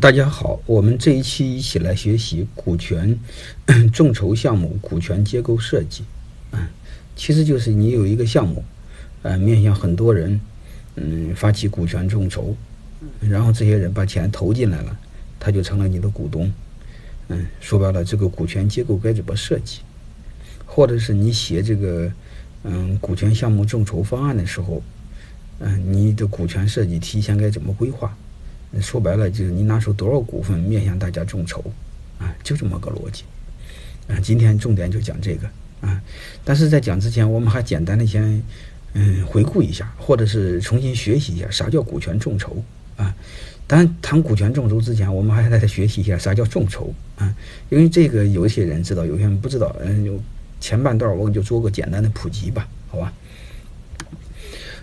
大家好，我们这一期一起来学习股权 众筹项目股权结构设计。嗯，其实就是你有一个项目，呃，面向很多人，嗯，发起股权众筹，然后这些人把钱投进来了，他就成了你的股东。嗯，说白了，这个股权结构该怎么设计？或者是你写这个嗯股权项目众筹方案的时候，嗯，你的股权设计提前该怎么规划？说白了就是你拿出多少股份面向大家众筹，啊，就这么个逻辑，啊，今天重点就讲这个，啊，但是在讲之前，我们还简单的先，嗯，回顾一下，或者是重新学习一下啥叫股权众筹，啊，当然谈股权众筹之前，我们还得再学习一下啥叫众筹，啊，因为这个有一些人知道，有些人不知道，嗯，就前半段我就做个简单的普及吧，好吧，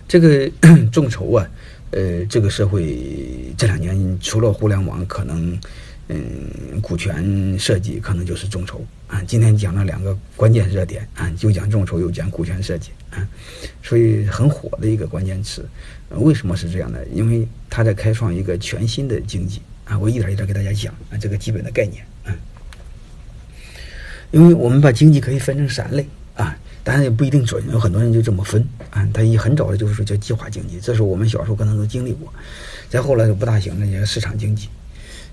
这个 众筹啊。呃，这个社会这两年除了互联网，可能嗯，股权设计可能就是众筹啊。今天讲了两个关键热点啊，又讲众筹，又讲股权设计啊，所以很火的一个关键词。为什么是这样的？因为他在开创一个全新的经济啊。我一点一点给大家讲啊，这个基本的概念啊。因为我们把经济可以分成三类啊。当然也不一定准，有很多人就这么分啊。他一很早的就是说叫计划经济，这是我们小时候可能都经历过。再后来就不大行了，叫市场经济。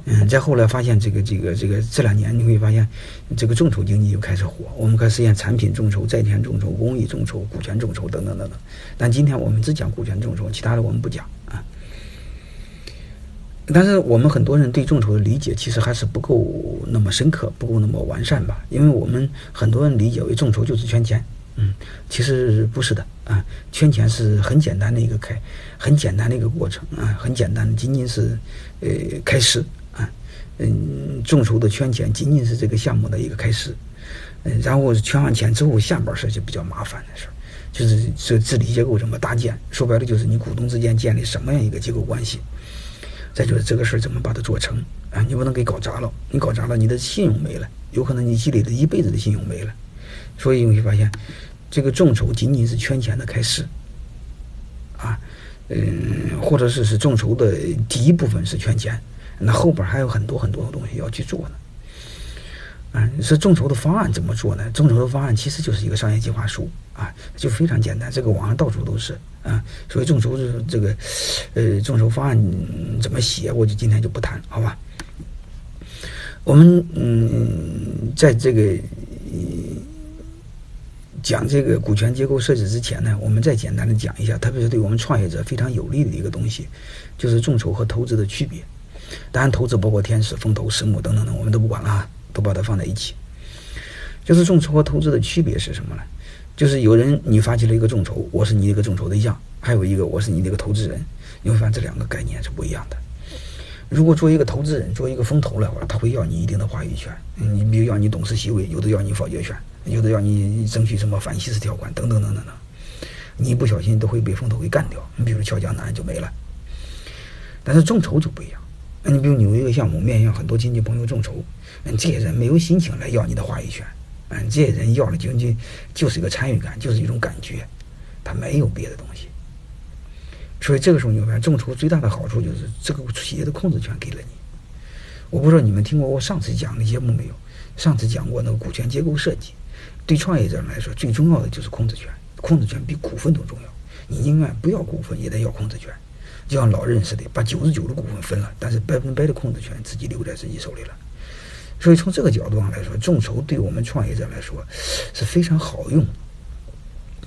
嗯，再后来发现这个这个这个这两年你会发现，这个众筹经济又开始火。我们开始实现产品众筹、债权众筹、公益众筹、股权众筹等等等等。但今天我们只讲股权众筹，其他的我们不讲啊。但是我们很多人对众筹的理解其实还是不够那么深刻，不够那么完善吧？因为我们很多人理解为众筹就是圈钱。嗯，其实不是的啊，圈钱是很简单的一个开，很简单的一个过程啊，很简单的，仅仅是呃开始啊，嗯，众筹的圈钱仅仅是这个项目的一个开始，嗯，然后圈完钱之后，下边事就比较麻烦的事儿，就是这治理结构怎么搭建，说白了就是你股东之间建立什么样一个结构关系，再就是这个事儿怎么把它做成啊，你不能给搞砸了，你搞砸了，你的信用没了，有可能你积累的一辈子的信用没了。所以你会发现，这个众筹仅仅是圈钱的开始，啊，嗯，或者是是众筹的第一部分是圈钱，那后边还有很多很多的东西要去做呢。啊，是众筹的方案怎么做呢？众筹的方案其实就是一个商业计划书啊，就非常简单，这个网上到处都是啊。所以众筹是这个，呃，众筹方案怎么写，我就今天就不谈，好吧？我们嗯，在这个。讲这个股权结构设置之前呢，我们再简单的讲一下，特别是对我们创业者非常有利的一个东西，就是众筹和投资的区别。当然，投资包括天使、风投、私募等等等，我们都不管了啊，都把它放在一起。就是众筹和投资的区别是什么呢？就是有人你发起了一个众筹，我是你一个众筹对象，还有一个我是你的一个投资人，你会发现这两个概念是不一样的。如果做一个投资人，做一个风投的话，他会要你一定的话语权，你比如要你董事席位，有的要你否决权。有的要你争取什么反稀释条款等等等等等，你一不小心都会被风投给干掉。你比如俏江南就没了。但是众筹就不一样，你比如你有一个项目面向很多亲戚朋友众筹，嗯，这些人没有心情来要你的话语权，嗯，这些人要的仅仅就是一个参与感，就是一种感觉，他没有别的东西。所以这个时候你会发现，众筹最大的好处就是这个企业的控制权给了你。我不知道你们听过我上次讲的节目没有？上次讲过那个股权结构设计。对创业者来说，最重要的就是控制权，控制权比股份都重要。你宁愿不要股份，也得要控制权，就像老任似的，把九十九的股份分了，但是百分百的控制权自己留在自己手里了。所以从这个角度上来说，众筹对我们创业者来说是非常好用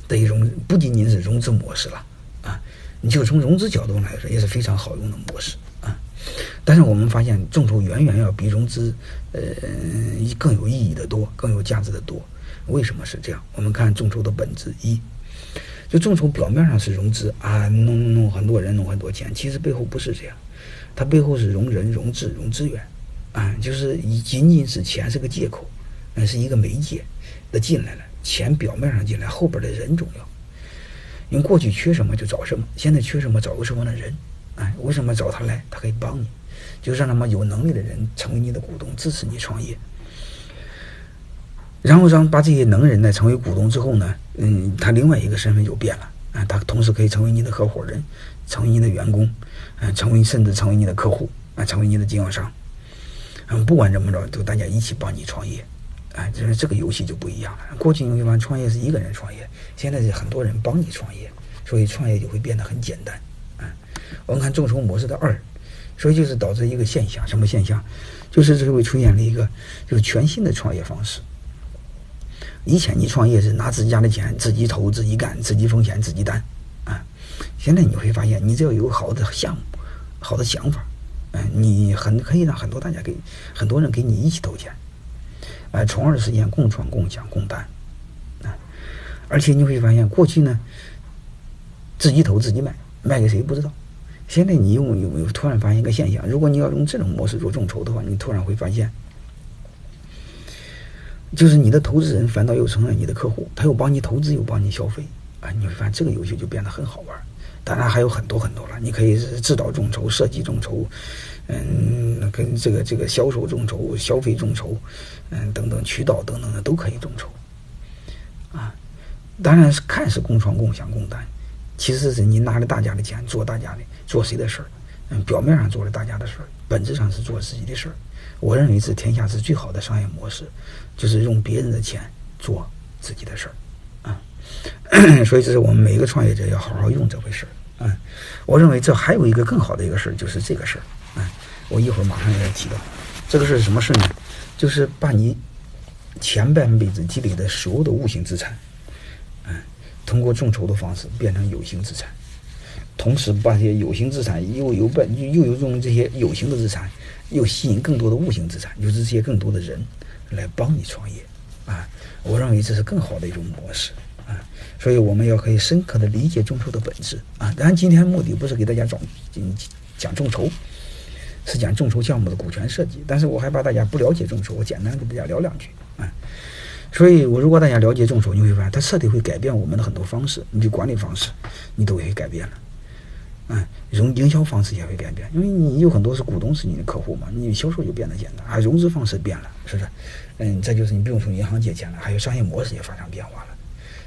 的一种，不仅仅是融资模式了啊，你就从融资角度上来说也是非常好用的模式啊。但是我们发现，众筹远远要比融资呃更有意义的多，更有价值的多。为什么是这样？我们看众筹的本质一，就众筹表面上是融资啊，弄弄很多人弄很多钱，其实背后不是这样，它背后是融人、融资、融资源，啊，就是以仅仅是钱是个借口，那是一个媒介，的进来了，钱表面上进来，后边的人重要。因为过去缺什么就找什么，现在缺什么找个什么的人，哎，为什么找他来？他可以帮你，就让他们有能力的人成为你的股东，支持你创业。然后让把这些能人呢成为股东之后呢，嗯，他另外一个身份就变了啊，他同时可以成为你的合伙人，成为你的员工，嗯，成为甚至成为你的客户啊，成为你的经销商。嗯，不管怎么着，都大家一起帮你创业。啊，就是这个游戏就不一样了。过去你会发现创业是一个人创业，现在是很多人帮你创业，所以创业就会变得很简单。啊，我们看众筹模式的二，所以就是导致一个现象，什么现象？就是这会出现了一个就是全新的创业方式。以前你创业是拿自己家的钱，自己投、自己干、自己风险、自己担，啊，现在你会发现，你只要有好的项目、好的想法，嗯，你很可以让很多大家给很多人给你一起投钱，啊，从而实现共创、共享、共担，啊，而且你会发现，过去呢，自己投自己卖，卖给谁不知道，现在你用有有突然发现一个现象？如果你要用这种模式做众筹的话，你突然会发现。就是你的投资人反倒又成了你的客户，他又帮你投资又帮你消费，啊，你会发现这个游戏就变得很好玩。当然还有很多很多了，你可以是指导众筹、设计众筹，嗯，跟这个这个销售众筹、消费众筹，嗯，等等渠道等等的都可以众筹，啊，当然是看似共创、共享、共担，其实是你拿着大家的钱做大家的做谁的事儿，嗯，表面上做了大家的事儿，本质上是做自己的事儿。我认为是天下是最好的商业模式，就是用别人的钱做自己的事儿，啊，所以这是我们每一个创业者要好好用这回事儿，啊，我认为这还有一个更好的一个事儿，就是这个事儿，啊，我一会儿马上要提到，这个是什么事呢？就是把你前半辈子积累的所有的无形资产，嗯，通过众筹的方式变成有形资产，同时把这些有形资产又有本又有用这些有形的资产。又吸引更多的无形资产，就是这些更多的人来帮你创业，啊，我认为这是更好的一种模式，啊，所以我们要可以深刻的理解众筹的本质，啊，当然今天目的不是给大家讲讲众筹，是讲众筹项目的股权设计，但是我害怕大家不了解众筹，我简单跟大家聊两句，啊，所以我如果大家了解众筹，你会发现它彻底会改变我们的很多方式，你的管理方式，你都会改变了。嗯，融营销方式也会变变，因为你有很多是股东是你的客户嘛，你销售就变得简单，啊，融资方式变了，是不是？嗯，再就是你不用从银行借钱了，还有商业模式也发生变化了。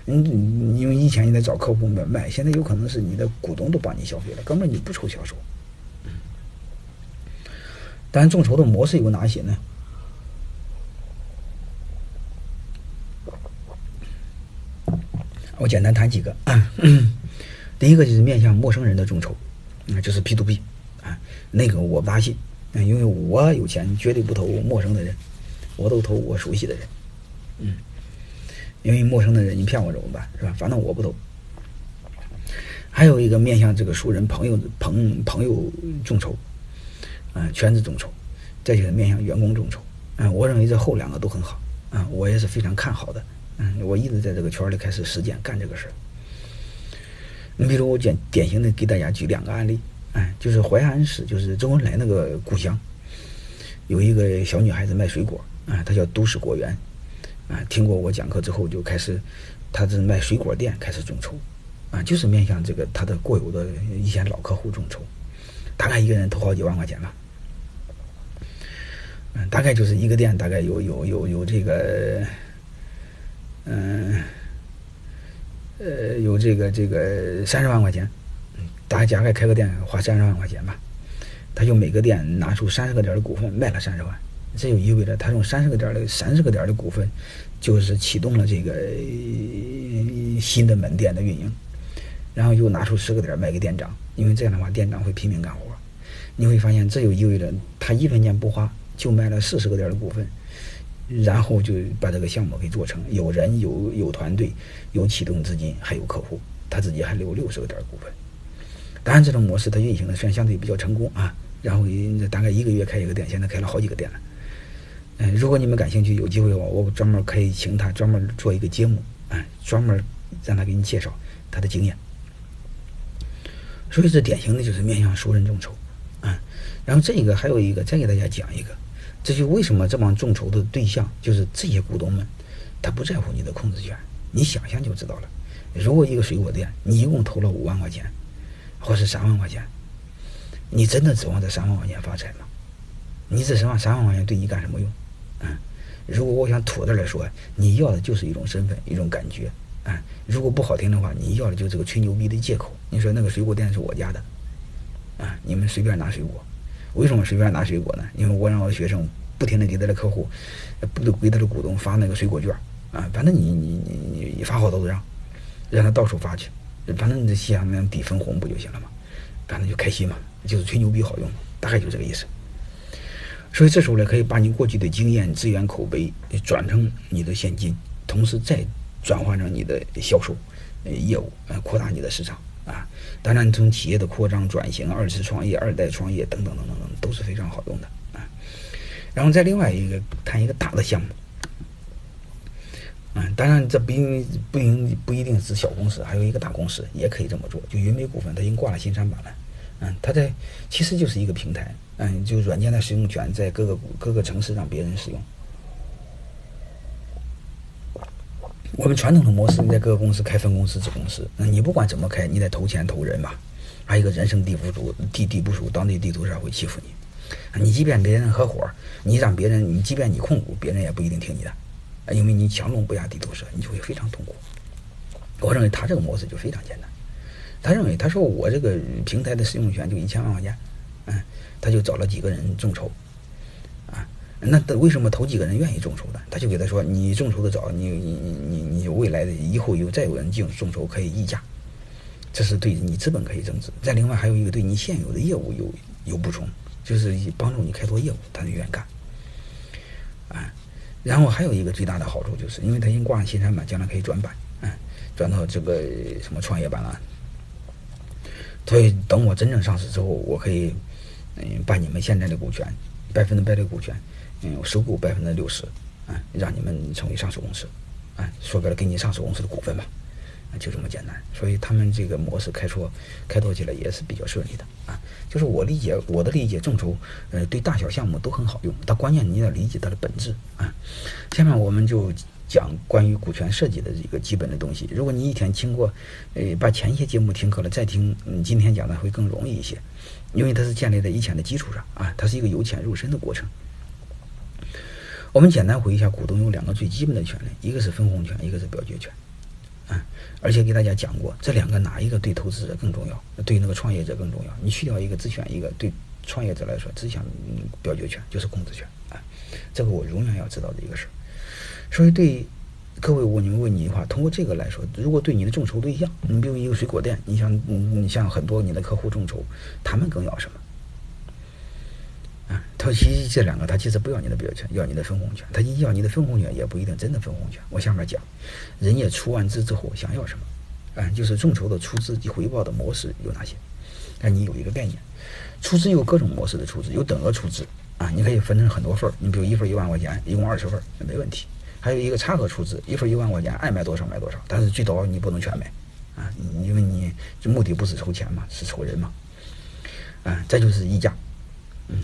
嗯，因为以前你在找客户买卖，现在有可能是你的股东都帮你消费了，根本你不愁销售。嗯，但众筹的模式有哪些呢？我简单谈几个。第一个就是面向陌生人的众筹，啊，就是 P to P，啊，那个我不大信，啊，因为我有钱绝对不投陌生的人，我都投我熟悉的人，嗯，因为陌生的人你骗我怎么办，是吧？反正我不投。还有一个面向这个熟人朋友朋朋友众筹，啊，圈子众筹，再就是面向员工众筹，啊，我认为这后两个都很好，啊，我也是非常看好的，嗯，我一直在这个圈里开始实践干这个事儿。你比如我简典型的给大家举两个案例，哎，就是淮安市，就是周恩来那个故乡，有一个小女孩子卖水果，啊，她叫都市果园，啊，听过我讲课之后就开始，她是卖水果店开始众筹，啊，就是面向这个她的过有的一些老客户众筹，大概一个人投好几万块钱吧，嗯，大概就是一个店大概有有有有这个，嗯。呃有这个这个三十万块钱，大家开开个店花三十万块钱吧，他就每个店拿出三十个点的股份卖了三十万，这就意味着他用三十个点的三十个点的股份，就是启动了这个新的门店的运营，然后又拿出十个点卖给店长，因为这样的话店长会拼命干活，你会发现这就意味着他一分钱不花就卖了四十个点的股份。然后就把这个项目给做成，有人有有团队，有启动资金，还有客户，他自己还留六十个点股份。当然，这种模式它运行的虽然相对比较成功啊，然后大概一个月开一个店，现在开了好几个店了。嗯，如果你们感兴趣，有机会的话，我专门可以请他专门做一个节目，啊，专门让他给你介绍他的经验。所以这典型的就是面向熟人众筹，啊，然后这个还有一个，再给大家讲一个。这就为什么这帮众筹的对象就是这些股东们，他不在乎你的控制权，你想想就知道了。如果一个水果店，你一共投了五万块钱，或是三万块钱，你真的指望这三万块钱发财吗？你这三万三万块钱对你干什么用？嗯，如果我想土的来说，你要的就是一种身份，一种感觉。啊，如果不好听的话，你要的就是个吹牛逼的借口。你说那个水果店是我家的，啊，你们随便拿水果。为什么随便拿水果呢？因为我让我的学生不停的给他的客户，不给他的股东发那个水果券啊，反正你你你你发好多张，让让他到处发去，反正你这西洋那样抵分红不就行了吗？反正就开心嘛，就是吹牛逼好用，大概就这个意思。所以这时候呢，可以把你过去的经验、资源、口碑转成你的现金，同时再转换成你的销售呃业务，呃扩大你的市场啊。当然，从企业的扩张、转型、二次创业、二代创业等等等等等都是非常好用的啊。然后再另外一个谈一个大的项目，嗯，当然这不不一不一定是小公司，还有一个大公司也可以这么做。就云美股份，它已经挂了新三板了，嗯，它在其实就是一个平台。嗯，就软件的使用权在各个各个城市让别人使用。我们传统的模式，你在各个公司开分公司、子公司，那你不管怎么开，你得投钱投人嘛。还有一个人生地不熟，地地不熟，当地地头蛇会欺负你。你即便别人合伙，你让别人，你即便你控股，别人也不一定听你的，因为你强龙不压地头蛇，你就会非常痛苦。我认为他这个模式就非常简单。他认为，他说我这个平台的使用权就一千万块钱，嗯。他就找了几个人众筹，那为什么头几个人愿意众筹的？他就给他说：“你众筹的早，你你你你你未来的以后有再有人进众筹可以溢价，这是对你资本可以增值。再另外还有一个对你现有的业务有有补充，就是帮助你开拓业务，他就愿意干，啊，然后还有一个最大的好处就是，因为他已经挂上新三板，将来可以转板，嗯，转到这个什么创业板了，所以等我真正上市之后，我可以。”嗯，把你们现在的股权，百分之百的股权，嗯，收购百分之六十，啊，让你们成为上市公司，啊，说白了，给你上市公司的股份吧，啊，就这么简单。所以他们这个模式开拓，开拓起来也是比较顺利的，啊，就是我理解，我的理解，众筹，呃，对大小项目都很好用，但关键你要理解它的本质，啊。下面我们就。讲关于股权设计的一个基本的东西。如果你一天听过，呃，把前些节目听课了，再听嗯今天讲的会更容易一些，因为它是建立在以前的基础上啊，它是一个由浅入深的过程。我们简单回忆一下，股东有两个最基本的权利，一个是分红权，一个是表决权，啊，而且给大家讲过，这两个哪一个对投资者更重要，对那个创业者更重要？你去掉一个，只选一个，对创业者来说，只想表决权就是控制权啊，这个我永远要知道的一个事儿。所以，对各位，我你问你一句话，通过这个来说，如果对你的众筹对象，你比如一个水果店，你像你像很多你的客户众筹，他们更要什么？他其实这两个，他其实不要你的表决权，要你的分红权。他一要你的分红权，也不一定真的分红权。我下面讲，人家出完资之后想要什么？啊，就是众筹的出资及回报的模式有哪些？让你有一个概念。出资有各种模式的出资，有等额出资啊，你可以分成很多份儿。你比如一份一万块钱，一共二十份，那没问题。还有一个差额出资，一份一万块钱，爱买多少买多少，但是最多你不能全买，啊，因为你这目的不是筹钱嘛，是筹人嘛，啊，再就是溢价，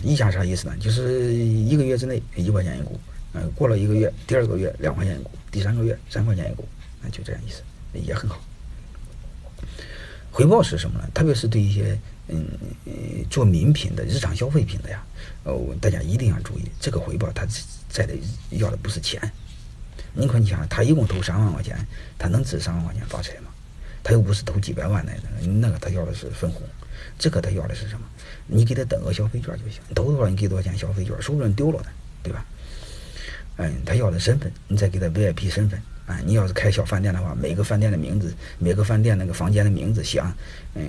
溢价啥意思呢？就是一个月之内一块钱一股，嗯，过了一个月，第二个月两块钱一股，第三个月三块钱一股，那就这样意思，也很好。回报是什么呢？特别是对一些嗯做名品的日常消费品的呀，呃，大家一定要注意，这个回报它在的要的不是钱。你看，你想，他一共投三万块钱，他能值三万块钱发财吗？他又不是投几百万来的，那个他要的是分红，这个他要的是什么？你给他等个消费券就行，投多少你给多少钱消费券，说不准丢了呢，对吧？嗯，他要的身份，你再给他 VIP 身份啊。你要是开小饭店的话，每个饭店的名字，每个饭店那个房间的名字，写，嗯，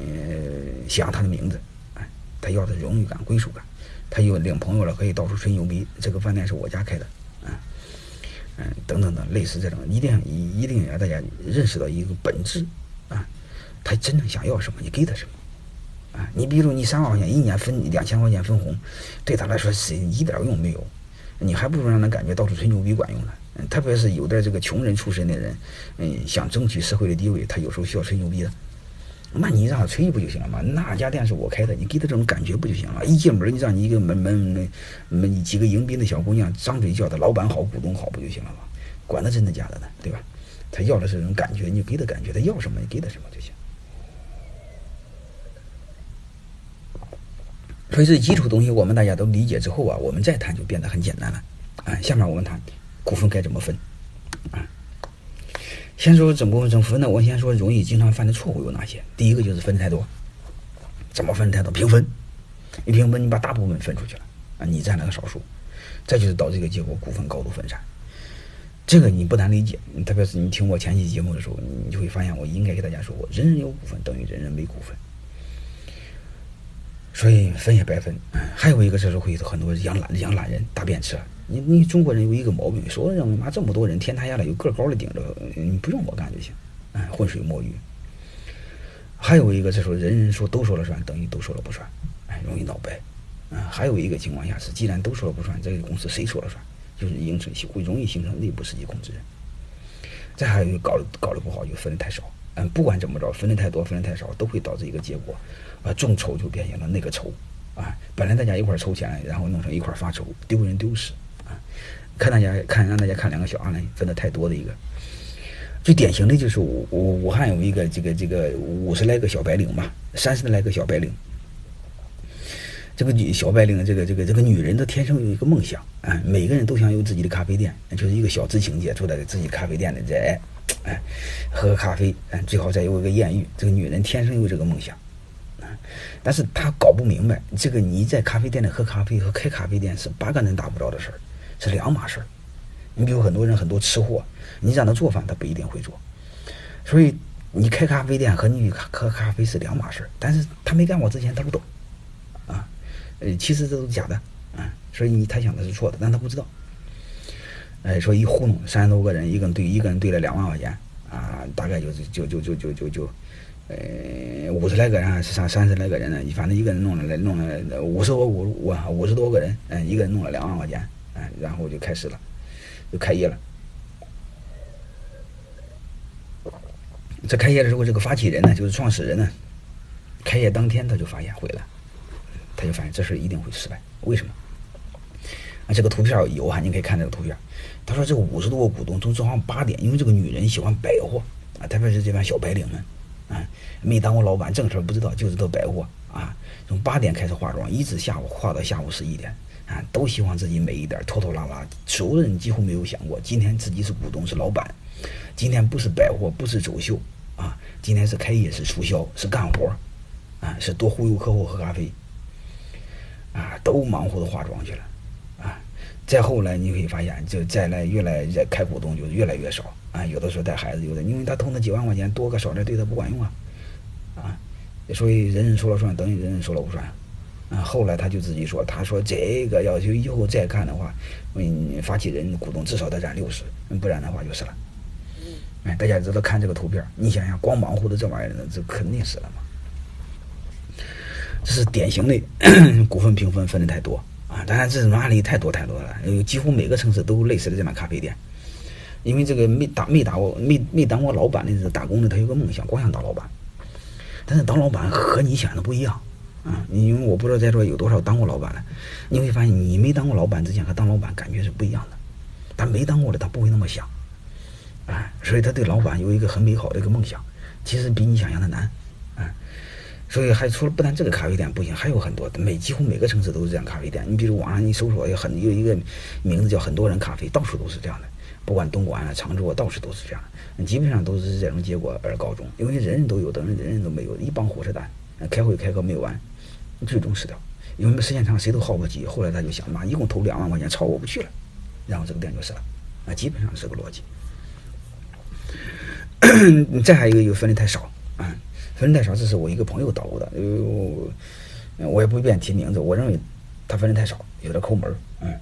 写上他的名字，哎，他要的荣誉感、归属感。他又领朋友了，可以到处吹牛逼，这个饭店是我家开的。啊嗯，等等等，类似这种，一定一一定要大家认识到一个本质啊，他真正想要什么，你给他什么啊？你比如你三万块钱一年分两千块钱分红，对他来说是一点用没有，你还不如让他感觉到处吹牛逼管用呢。特别是有的这个穷人出身的人，嗯，想争取社会的地位，他有时候需要吹牛逼的。那你让他吹不就行了吗？那家店是我开的，你给他这种感觉不就行了？一进门，你让你一个门门门几个迎宾的小姑娘张嘴叫他老板好，股东好，不就行了吗？管他真的假的呢，对吧？他要的是这种感觉，你给他感觉，他要什么你给他什么就行。所以这基础东西我们大家都理解之后啊，我们再谈就变得很简单了。啊，下面我们谈股份该怎么分，啊。先说怎么怎么分呢？我先说容易经常犯的错误有哪些。第一个就是分太多，怎么分太多？平分，一平分你把大部分分出去了啊，你占了个少数，这就是导致一个结果，股份高度分散。这个你不难理解，特别是你听我前期节目的时候，你就会发现我应该给大家说过，人人有股份等于人人没股份，所以分也白分。还有一个就是会很多养懒养懒人大便车，你你中国人有一个毛病，说认为妈这么多人天塌下来有个高的顶着，你不用我干就行，哎，浑水摸鱼。还有一个这时候人人说都说了算，等于都说了不算，哎，容易闹掰。啊，还有一个情况下是，既然都说了不算，这个公司谁说了算？就是形成会容易形成内部实际控制人，再还有一个搞的搞的不好，就分的太少。嗯，不管怎么着，分的太多，分的太少，都会导致一个结果，啊，众筹就变成了那个筹，啊，本来大家一块筹钱，然后弄成一块发筹，丢人丢死，啊，看大家看让大家看两个小案例，分的太多的一个，最典型的就是武武武汉有一个这个这个五十来个小白领吧，三十来个小白领。这个女小白领，这个这个这个女人，她天生有一个梦想啊！每个人都想有自己的咖啡店，就是一个小资情节，住在自己咖啡店里，在哎喝个咖啡，嗯，最好再有一个艳遇。这个女人天生有这个梦想啊，但是她搞不明白，这个你在咖啡店里喝咖啡和开咖啡店是八个人打不着的事儿，是两码事儿。你比如很多人很多吃货，你让他做饭，他不一定会做。所以你开咖啡店和你喝咖啡是两码事儿，但是他没干过之前，他不懂。呃，其实这都是假的，啊，所以你他想的是错的，但他不知道。哎，说一糊弄三十多个人，一个人对一个人对了两万块钱，啊，大概就是就就就就就就，呃，五十来个人还是三三十来个人呢，反正一个人弄了来弄了五十多五五五十多个人，嗯，一个人弄了两万块钱，哎，然后就开始了，就开业了。在开业的时候，这个发起人呢，就是创始人呢，开业当天他就发现毁了。他就发现这事一定会失败，为什么？啊，这个图片有啊，你可以看这个图片。他说这个五十多个股东从早上八点，因为这个女人喜欢百货啊，特别是这帮小白领们啊，没当过老板，正事不知道，就知道百货啊。从八点开始化妆，一直下午化到下午十一点啊，都希望自己美一点，拖拖拉拉。所有人几乎没有想过，今天自己是股东是老板，今天不是百货，不是走秀啊，今天是开业是促销是干活啊，是多忽悠客户喝咖啡。啊，都忙活的化妆去了，啊，再后来你可以发现，就再来越来越开股东就越来越少啊。有的时候带孩子，有的因为他投那几万块钱多个少的对他不管用啊，啊，所以人人说了算，等于人人说了不算啊。后来他就自己说，他说这个要求以后再看的话，嗯，发起人股东至少得占六十，不然的话就是了。哎，大家知道看这个图片，你想想，光忙活的这玩意儿，这肯定死了嘛。这是典型的 股份平分分的太多啊！当然，这种案例太多太多了，有几乎每个城市都类似的这样咖啡店。因为这个没打没打过没没当过老板的打工的，他有个梦想，光想当老板。但是当老板和你想的不一样啊！因为我不知道在座有多少当过老板的，你会发现你没当过老板之前和当老板感觉是不一样的。但没当过的，他不会那么想，哎，所以他对老板有一个很美好的一个梦想，其实比你想象的难。所以还除了不但这个咖啡店不行，还有很多每几乎每个城市都是这样咖啡店。你比如网上你搜索有很有一个名字叫很多人咖啡，到处都是这样的，不管东莞啊、常州啊，到处都是这样的，基本上都是这种结果而告终。因为人人都有，等于人人都没有，一帮火车蛋，开会开个没有完，最终死掉。因为时间长谁都耗不起，后来他就想妈，一共投两万块钱，超过不去了，然后这个店就死了。啊，基本上是个逻辑。再还有一个就分的太少啊。分太少，这是我一个朋友捣鼓的，呃，我也不便提名字。我认为他分的太少，有点抠门嗯，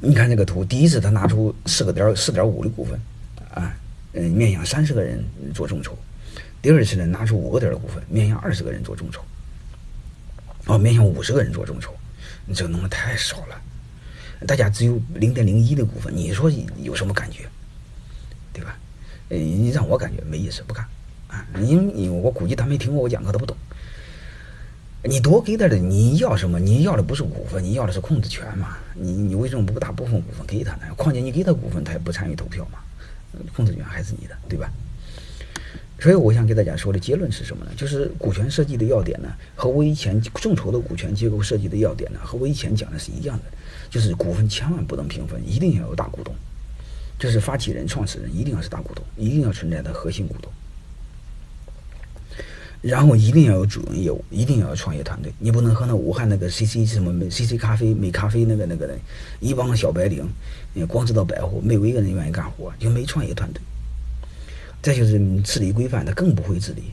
你看这个图，第一次他拿出四个点四点五的股份，啊，嗯，面向三十个人做众筹；第二次呢，拿出五个点的股份，面向二十个人做众筹。哦，面向五十个人做众筹，你这弄的太少了。大家只有零点零一的股份，你说有什么感觉？对吧？呃，你让我感觉没意思，不干啊！你你我估计他没听过我讲课，他不懂。你多给点的，你要什么？你要的不是股份，你要的是控制权嘛？你你为什么不大部分股份给他呢？况且你给他股份，他也不参与投票嘛，控制权还是你的，对吧？所以我想给大家说的结论是什么呢？就是股权设计的要点呢，和我以前众筹的股权结构设计的要点呢，和我以前讲的是一样的，就是股份千万不能平分，一定要有大股东。就是发起人、创始人一定要是大股东，一定要存在的核心股东。然后一定要有主营业务，一定要有创业团队。你不能和那武汉那个 CC 什么 CC 咖啡、美咖啡那个那个的一帮小白领，光知道摆活，没有一个人愿意干活，就没创业团队。再就是治理规范，他更不会治理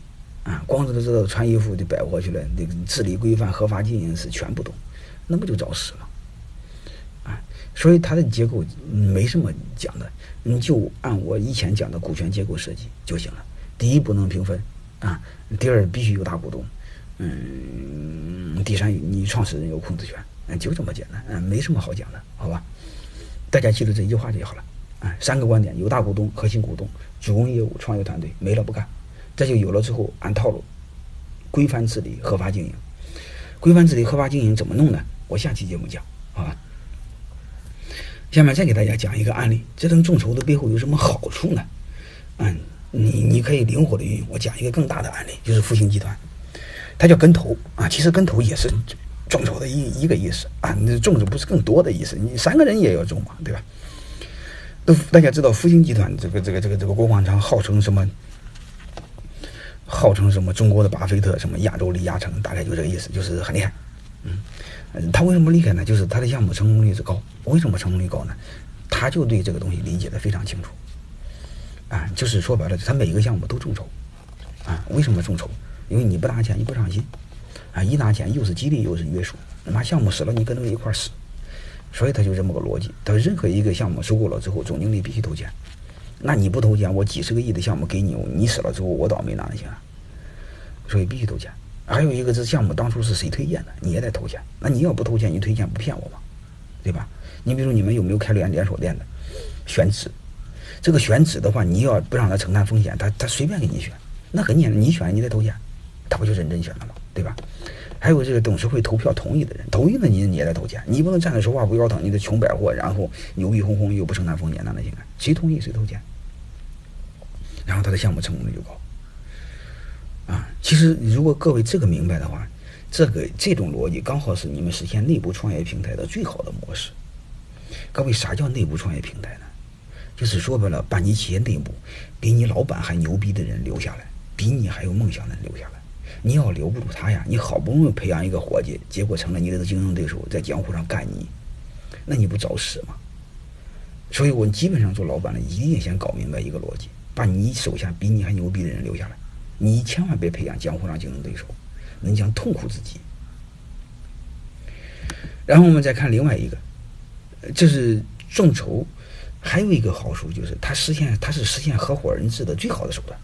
啊，光知道知道穿衣服就摆活去了，那个治理规范、合法经营是全不懂，那不就找死吗？所以它的结构没什么讲的，你就按我以前讲的股权结构设计就行了。第一，不能平分。啊，第二必须有大股东，嗯，第三你创始人有控制权，嗯，就这么简单，嗯，没什么好讲的，好吧？大家记住这一句话就好了，啊，三个观点：有大股东、核心股东、主攻业务、创业团队，没了不干，这就有了之后按套路，规范治理、合法经营。规范治理、合法经营怎么弄呢？我下期节目讲，好吧？下面再给大家讲一个案例，这种众筹的背后有什么好处呢？嗯。你你可以灵活的运用。我讲一个更大的案例，就是复兴集团，它叫跟投啊，其实跟投也是众筹的一一个意思啊，那众筹不是更多的意思，你三个人也要众嘛，对吧？都大家知道复兴集团这个这个这个这个郭广昌号称什么？号称什么中国的巴菲特，什么亚洲李嘉诚，大概就这个意思，就是很厉害。嗯，他为什么厉害呢？就是他的项目成功率是高。为什么成功率高呢？他就对这个东西理解的非常清楚。啊，就是说白了，他每一个项目都众筹，啊，为什么众筹？因为你不拿钱，你不上心，啊，一拿钱又是激励又是约束，他妈项目死了你跟他们一块死，所以他就这么个逻辑。他说任何一个项目收购了之后，总经理必须投钱，那你不投钱，我几十个亿的项目给你，你死了之后我倒霉哪能行啊？所以必须投钱。还有一个这项目当初是谁推荐的，你也得投钱。那你要不投钱，你推荐不骗我吗？对吧？你比如你们有没有开连连锁店的，选址？这个选址的话，你要不让他承担风险，他他随便给你选，那很简单，你选你得投钱，他不就认真选了吗？对吧？还有这个董事会投票同意的人，同意了你你也得投钱，你不能站着说话不腰疼，你得穷百货，然后牛逼哄哄又不承担风险，那能行啊？谁同意谁投钱，然后他的项目成功率就高。啊，其实如果各位这个明白的话，这个这种逻辑刚好是你们实现内部创业平台的最好的模式。各位，啥叫内部创业平台呢？就是说白了，把你企业内部比你老板还牛逼的人留下来，比你还有梦想的人留下来。你要留不住他呀，你好不容易培养一个伙计，结果成了你的竞争对手，在江湖上干你，那你不找死吗？所以我基本上做老板的，一定先搞明白一个逻辑：把你手下比你还牛逼的人留下来，你千万别培养江湖上竞争对手，你将痛苦至极。然后我们再看另外一个，这是众筹。还有一个好处就是，它实现它是实现合伙人制的最好的手段。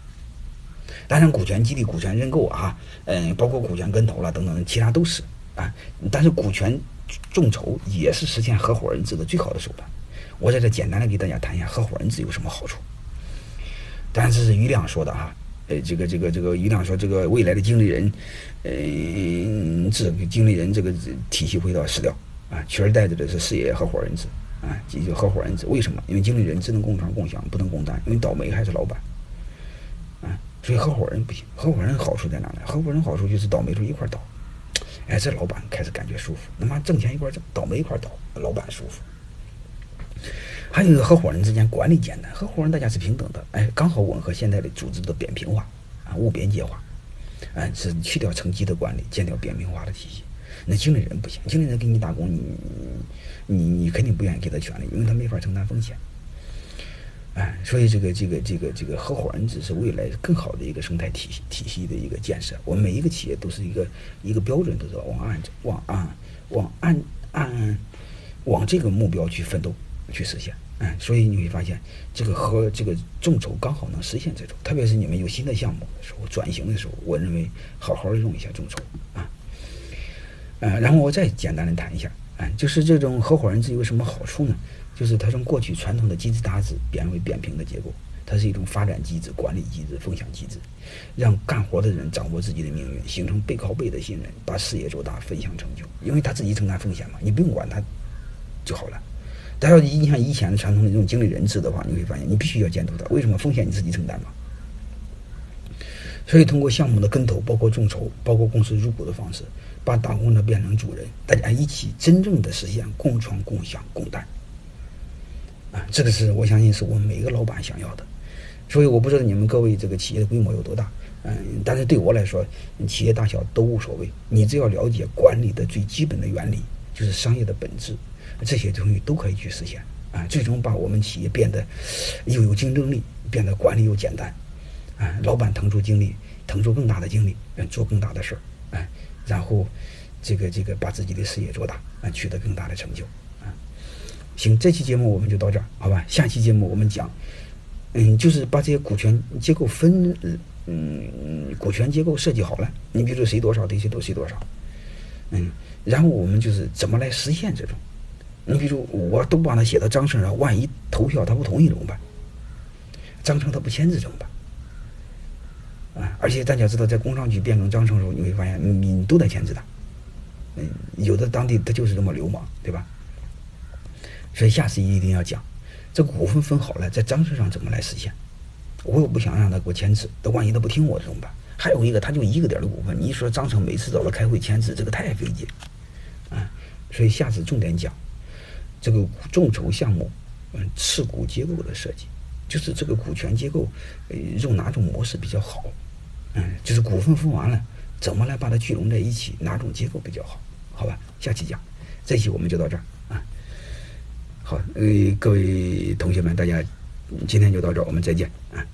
当然，股权激励、股权认购啊，嗯，包括股权跟投了等等，其他都是啊。但是股权众筹也是实现合伙人制的最好的手段。我在这简单的给大家谈一下合伙人制有什么好处。当然这是余亮说的啊，呃，这个这个这个余亮说，这个未来的经理人，嗯，制经理人这个体系会到死掉啊，取而代之的是事业合伙人制。啊，即就合伙人制，为什么？因为经理人只能共创共享，不能共担，因为倒霉还是老板。啊，所以合伙人不行。合伙人好处在哪呢？合伙人好处就是倒霉时候一块倒。哎，这老板开始感觉舒服，他妈挣钱一块挣，倒霉一块倒，老板舒服。还有一个合伙人之间管理简单，合伙人大家是平等的，哎，刚好吻合现在的组织的扁平化啊，无边界化，哎，是去掉层级的管理，建掉扁平化的体系。那经理人不行，经理人给你打工，你你你肯定不愿意给他权利，因为他没法承担风险。哎，所以这个这个这个这个合伙人制是未来更好的一个生态体系体系的一个建设。我们每一个企业都是一个一个标准，都是往按往按往按按往这个目标去奋斗去实现。哎，所以你会发现，这个和这个众筹刚好能实现这种，特别是你们有新的项目的时候，转型的时候，我认为好好用一下众筹啊。啊，然后我再简单的谈一下，啊，就是这种合伙人制有什么好处呢？就是它从过去传统的金字塔制变为扁平的结构，它是一种发展机制、管理机制、分享机制，让干活的人掌握自己的命运，形成背靠背的信任，把事业做大，分享成就。因为他自己承担风险嘛，你不用管他就好了。但要你像以前的传统的这种经理人制的话，你会发现你必须要监督他，为什么风险你自己承担嘛？所以通过项目的跟投，包括众筹，包括公司入股的方式。把打工的变成主人，大家一起真正的实现共创、共享、共担。啊，这个是我相信是我们每个老板想要的。所以我不知道你们各位这个企业的规模有多大，嗯，但是对我来说，企业大小都无所谓，你只要了解管理的最基本的原理，就是商业的本质，这些东西都可以去实现啊，最终把我们企业变得又有竞争力，变得管理又简单，啊，老板腾出精力，腾出更大的精力，嗯，做更大的事儿，然后这个这个把自己的事业做大，啊，取得更大的成就，啊，行，这期节目我们就到这儿，好吧？下期节目我们讲，嗯，就是把这些股权结构分。嗯，股权结构设计好了，你比如说谁多少对谁都谁多少，嗯，然后我们就是怎么来实现这种？你比如我都帮他写到章程上，万一投票他不同意怎么办？章程他不签字怎么办？而且大家知道，在工商局变更章程的时候，你会发现你都得签字的，嗯，有的当地他就是这么流氓，对吧？所以下次一定要讲，这股份分好了，在章程上怎么来实现？我又不想让他给我签字，他万一他不听我怎么办？还有一个，他就一个点的股份，你一说章程每次找他开会签字，这个太费劲，啊，所以下次重点讲这个众筹项目，嗯，持股结构的设计，就是这个股权结构，呃，用哪种模式比较好？嗯，就是股份分完了，怎么来把它聚拢在一起？哪种结构比较好？好吧，下期讲，这期我们就到这儿啊。好，呃，各位同学们，大家。今天就到这儿，我们再见啊。